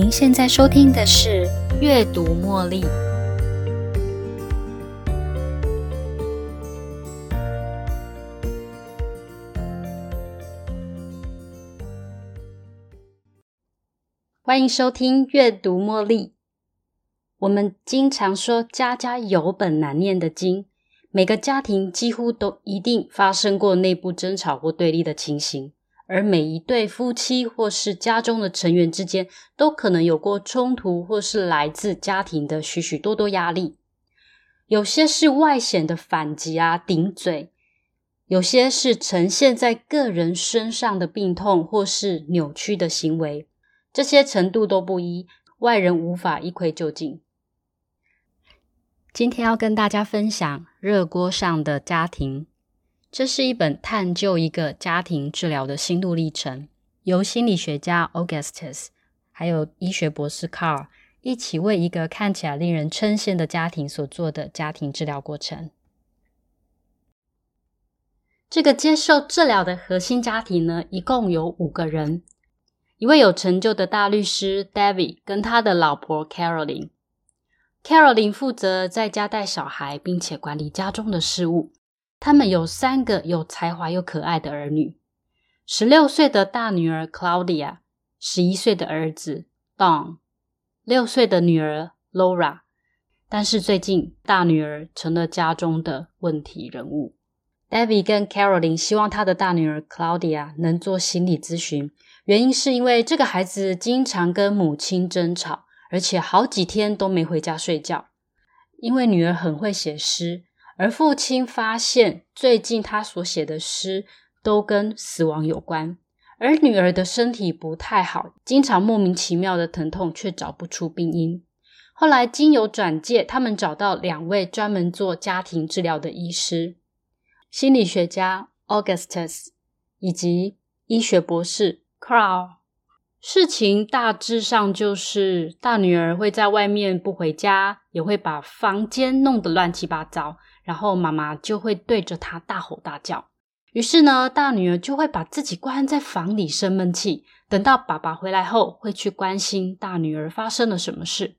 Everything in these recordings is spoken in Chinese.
您现在收听的是《阅读茉莉》。欢迎收听《阅读茉莉》。我们经常说“家家有本难念的经”，每个家庭几乎都一定发生过内部争吵或对立的情形。而每一对夫妻或是家中的成员之间，都可能有过冲突，或是来自家庭的许许多多压力。有些是外显的反击啊、顶嘴；有些是呈现在个人身上的病痛，或是扭曲的行为。这些程度都不一，外人无法一窥究竟。今天要跟大家分享《热锅上的家庭》。这是一本探究一个家庭治疗的心路历程，由心理学家 Augustus 还有医学博士 Carl 一起为一个看起来令人称羡的家庭所做的家庭治疗过程。这个接受治疗的核心家庭呢，一共有五个人：一位有成就的大律师 David 跟他的老婆 Caroline。Caroline 负责在家带小孩，并且管理家中的事务。他们有三个有才华又可爱的儿女：十六岁的大女儿 Claudia，十一岁的儿子 Don，六岁的女儿 Laura。但是最近，大女儿成了家中的问题人物。David 跟 Caroline 希望他的大女儿 Claudia 能做心理咨询，原因是因为这个孩子经常跟母亲争吵，而且好几天都没回家睡觉。因为女儿很会写诗。而父亲发现，最近他所写的诗都跟死亡有关，而女儿的身体不太好，经常莫名其妙的疼痛，却找不出病因。后来经由转介，他们找到两位专门做家庭治疗的医师，心理学家 Augustus 以及医学博士 Carl。事情大致上就是，大女儿会在外面不回家，也会把房间弄得乱七八糟。然后妈妈就会对着她大吼大叫，于是呢，大女儿就会把自己关在房里生闷气。等到爸爸回来后，会去关心大女儿发生了什么事。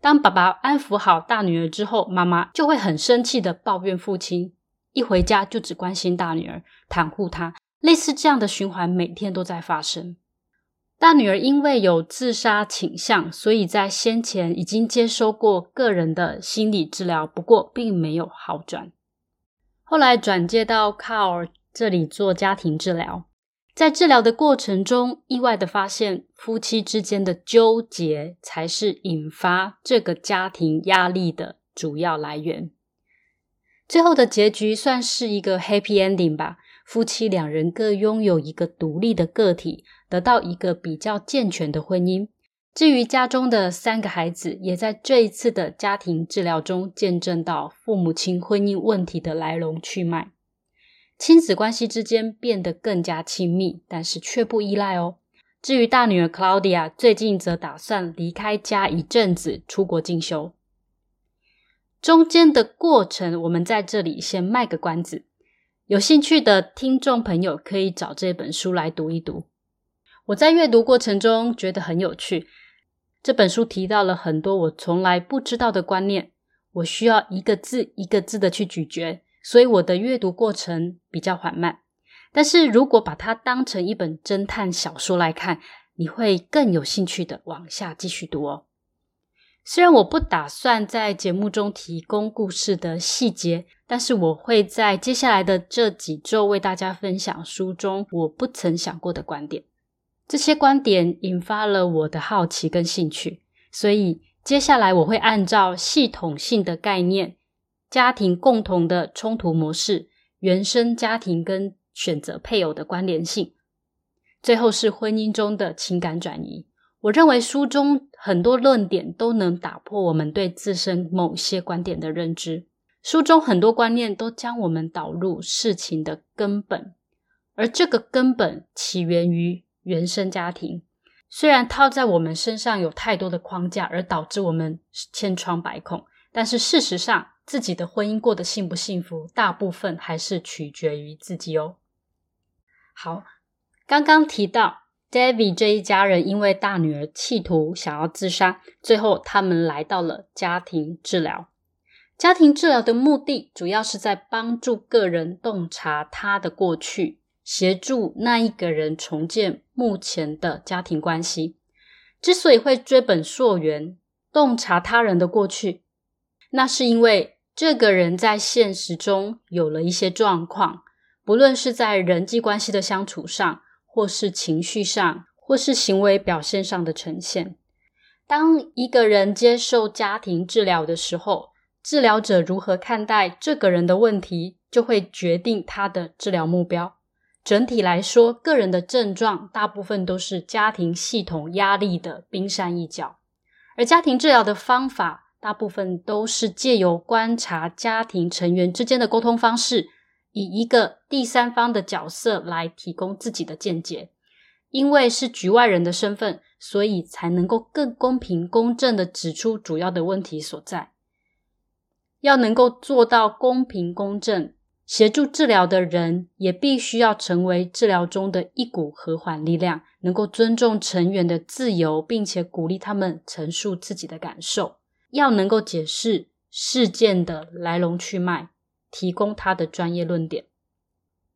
当爸爸安抚好大女儿之后，妈妈就会很生气的抱怨父亲，一回家就只关心大女儿，袒护她。类似这样的循环，每天都在发生。大女儿因为有自杀倾向，所以在先前已经接收过个人的心理治疗，不过并没有好转。后来转接到 Carl 这里做家庭治疗，在治疗的过程中，意外的发现夫妻之间的纠结才是引发这个家庭压力的主要来源。最后的结局算是一个 happy ending 吧，夫妻两人各拥有一个独立的个体。得到一个比较健全的婚姻。至于家中的三个孩子，也在这一次的家庭治疗中见证到父母亲婚姻问题的来龙去脉，亲子关系之间变得更加亲密，但是却不依赖哦。至于大女儿 Claudia，最近则打算离开家一阵子，出国进修。中间的过程，我们在这里先卖个关子，有兴趣的听众朋友可以找这本书来读一读。我在阅读过程中觉得很有趣。这本书提到了很多我从来不知道的观念，我需要一个字一个字的去咀嚼，所以我的阅读过程比较缓慢。但是如果把它当成一本侦探小说来看，你会更有兴趣的往下继续读哦。虽然我不打算在节目中提供故事的细节，但是我会在接下来的这几周为大家分享书中我不曾想过的观点。这些观点引发了我的好奇跟兴趣，所以接下来我会按照系统性的概念、家庭共同的冲突模式、原生家庭跟选择配偶的关联性，最后是婚姻中的情感转移。我认为书中很多论点都能打破我们对自身某些观点的认知。书中很多观念都将我们导入事情的根本，而这个根本起源于。原生家庭虽然套在我们身上有太多的框架，而导致我们千疮百孔，但是事实上，自己的婚姻过得幸不幸福，大部分还是取决于自己哦。好，刚刚提到 David 这一家人因为大女儿企图想要自杀，最后他们来到了家庭治疗。家庭治疗的目的主要是在帮助个人洞察他的过去，协助那一个人重建目前的家庭关系。之所以会追本溯源，洞察他人的过去，那是因为这个人在现实中有了一些状况，不论是在人际关系的相处上。或是情绪上，或是行为表现上的呈现。当一个人接受家庭治疗的时候，治疗者如何看待这个人的问题，就会决定他的治疗目标。整体来说，个人的症状大部分都是家庭系统压力的冰山一角，而家庭治疗的方法大部分都是借由观察家庭成员之间的沟通方式。以一个第三方的角色来提供自己的见解，因为是局外人的身份，所以才能够更公平公正的指出主要的问题所在。要能够做到公平公正，协助治疗的人也必须要成为治疗中的一股和缓力量，能够尊重成员的自由，并且鼓励他们陈述自己的感受，要能够解释事件的来龙去脉。提供他的专业论点，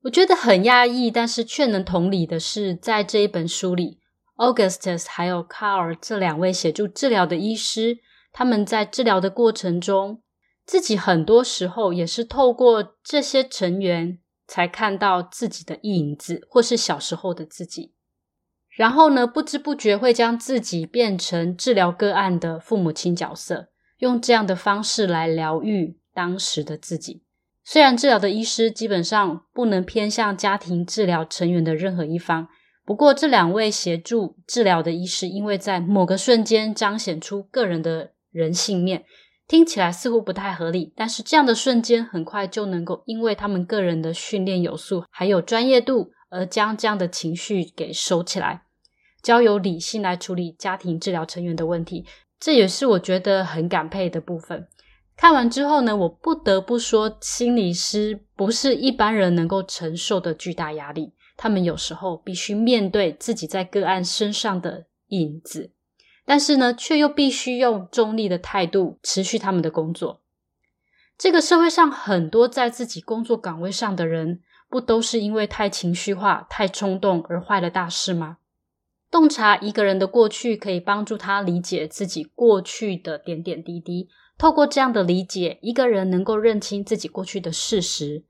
我觉得很压抑，但是却能同理的是，在这一本书里，Augustus 还有 Carl 这两位协助治疗的医师，他们在治疗的过程中，自己很多时候也是透过这些成员，才看到自己的影子，或是小时候的自己，然后呢，不知不觉会将自己变成治疗个案的父母亲角色，用这样的方式来疗愈当时的自己。虽然治疗的医师基本上不能偏向家庭治疗成员的任何一方，不过这两位协助治疗的医师，因为在某个瞬间彰显出个人的人性面，听起来似乎不太合理。但是这样的瞬间很快就能够，因为他们个人的训练有素，还有专业度，而将这样的情绪给收起来，交由理性来处理家庭治疗成员的问题。这也是我觉得很感佩的部分。看完之后呢，我不得不说，心理师不是一般人能够承受的巨大压力。他们有时候必须面对自己在个案身上的影子，但是呢，却又必须用中立的态度持续他们的工作。这个社会上很多在自己工作岗位上的人，不都是因为太情绪化、太冲动而坏了大事吗？洞察一个人的过去，可以帮助他理解自己过去的点点滴滴。透过这样的理解，一个人能够认清自己过去的事实，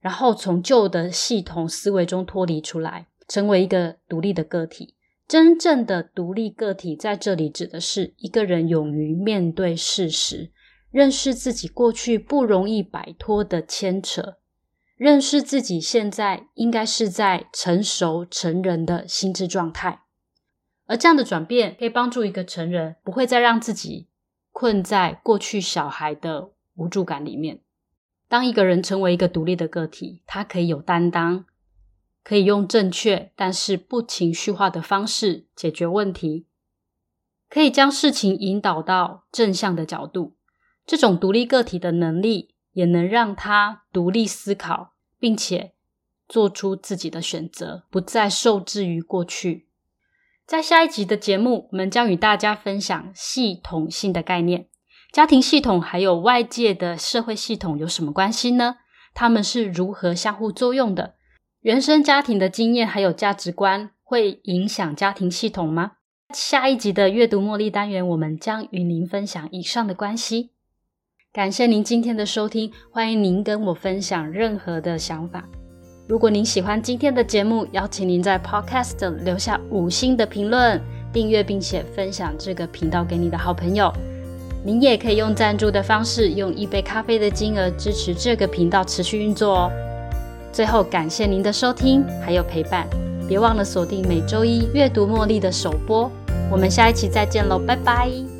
然后从旧的系统思维中脱离出来，成为一个独立的个体。真正的独立个体在这里指的是一个人勇于面对事实，认识自己过去不容易摆脱的牵扯，认识自己现在应该是在成熟成人的心智状态。而这样的转变可以帮助一个成人不会再让自己。困在过去小孩的无助感里面。当一个人成为一个独立的个体，他可以有担当，可以用正确但是不情绪化的方式解决问题，可以将事情引导到正向的角度。这种独立个体的能力，也能让他独立思考，并且做出自己的选择，不再受制于过去。在下一集的节目，我们将与大家分享系统性的概念。家庭系统还有外界的社会系统有什么关系呢？他们是如何相互作用的？原生家庭的经验还有价值观会影响家庭系统吗？下一集的阅读茉莉单元，我们将与您分享以上的关系。感谢您今天的收听，欢迎您跟我分享任何的想法。如果您喜欢今天的节目，邀请您在 Podcast 留下五星的评论、订阅，并且分享这个频道给你的好朋友。您也可以用赞助的方式，用一杯咖啡的金额支持这个频道持续运作哦。最后，感谢您的收听还有陪伴，别忘了锁定每周一阅读茉莉的首播。我们下一期再见喽，拜拜。